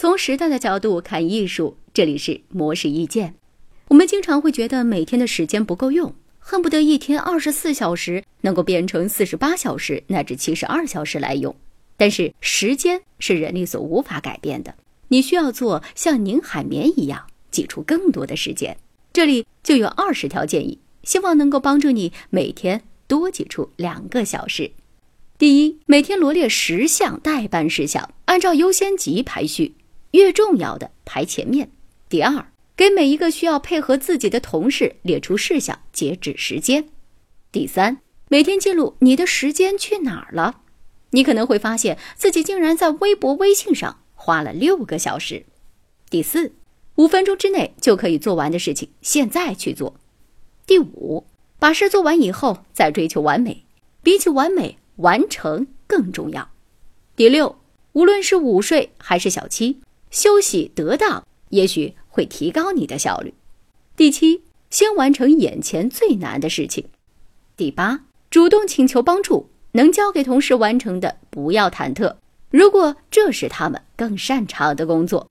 从时代的角度看艺术，这里是模式意见。我们经常会觉得每天的时间不够用，恨不得一天二十四小时能够变成四十八小时乃至七十二小时来用。但是时间是人力所无法改变的，你需要做像拧海绵一样挤出更多的时间。这里就有二十条建议，希望能够帮助你每天多挤出两个小时。第一，每天罗列十项待办事项，按照优先级排序，越重要的排前面。第二，给每一个需要配合自己的同事列出事项，截止时间。第三，每天记录你的时间去哪儿了。你可能会发现自己竟然在微博、微信上花了六个小时。第四，五分钟之内就可以做完的事情，现在去做。第五，把事做完以后再追求完美，比起完美，完成更重要。第六，无论是午睡还是小七，休息得当，也许会提高你的效率。第七，先完成眼前最难的事情。第八，主动请求帮助。能交给同事完成的，不要忐忑。如果这是他们更擅长的工作。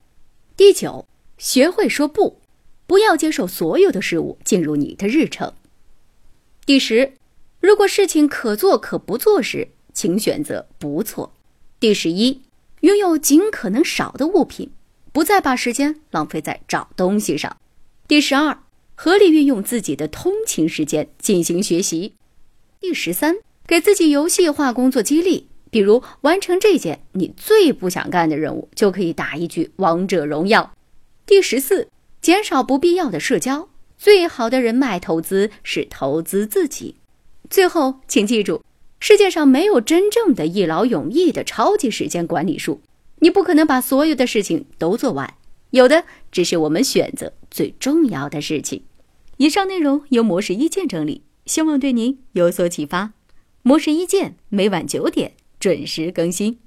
第九，学会说不，不要接受所有的事物进入你的日程。第十，如果事情可做可不做时，请选择不做。第十一，拥有尽可能少的物品，不再把时间浪费在找东西上。第十二，合理运用自己的通勤时间进行学习。第十三。给自己游戏化工作激励，比如完成这件你最不想干的任务，就可以打一局王者荣耀。第十四，减少不必要的社交。最好的人脉投资是投资自己。最后，请记住，世界上没有真正的一劳永逸的超级时间管理术，你不可能把所有的事情都做完，有的只是我们选择最重要的事情。以上内容由模式意见整理，希望对您有所启发。模式一见，每晚九点准时更新。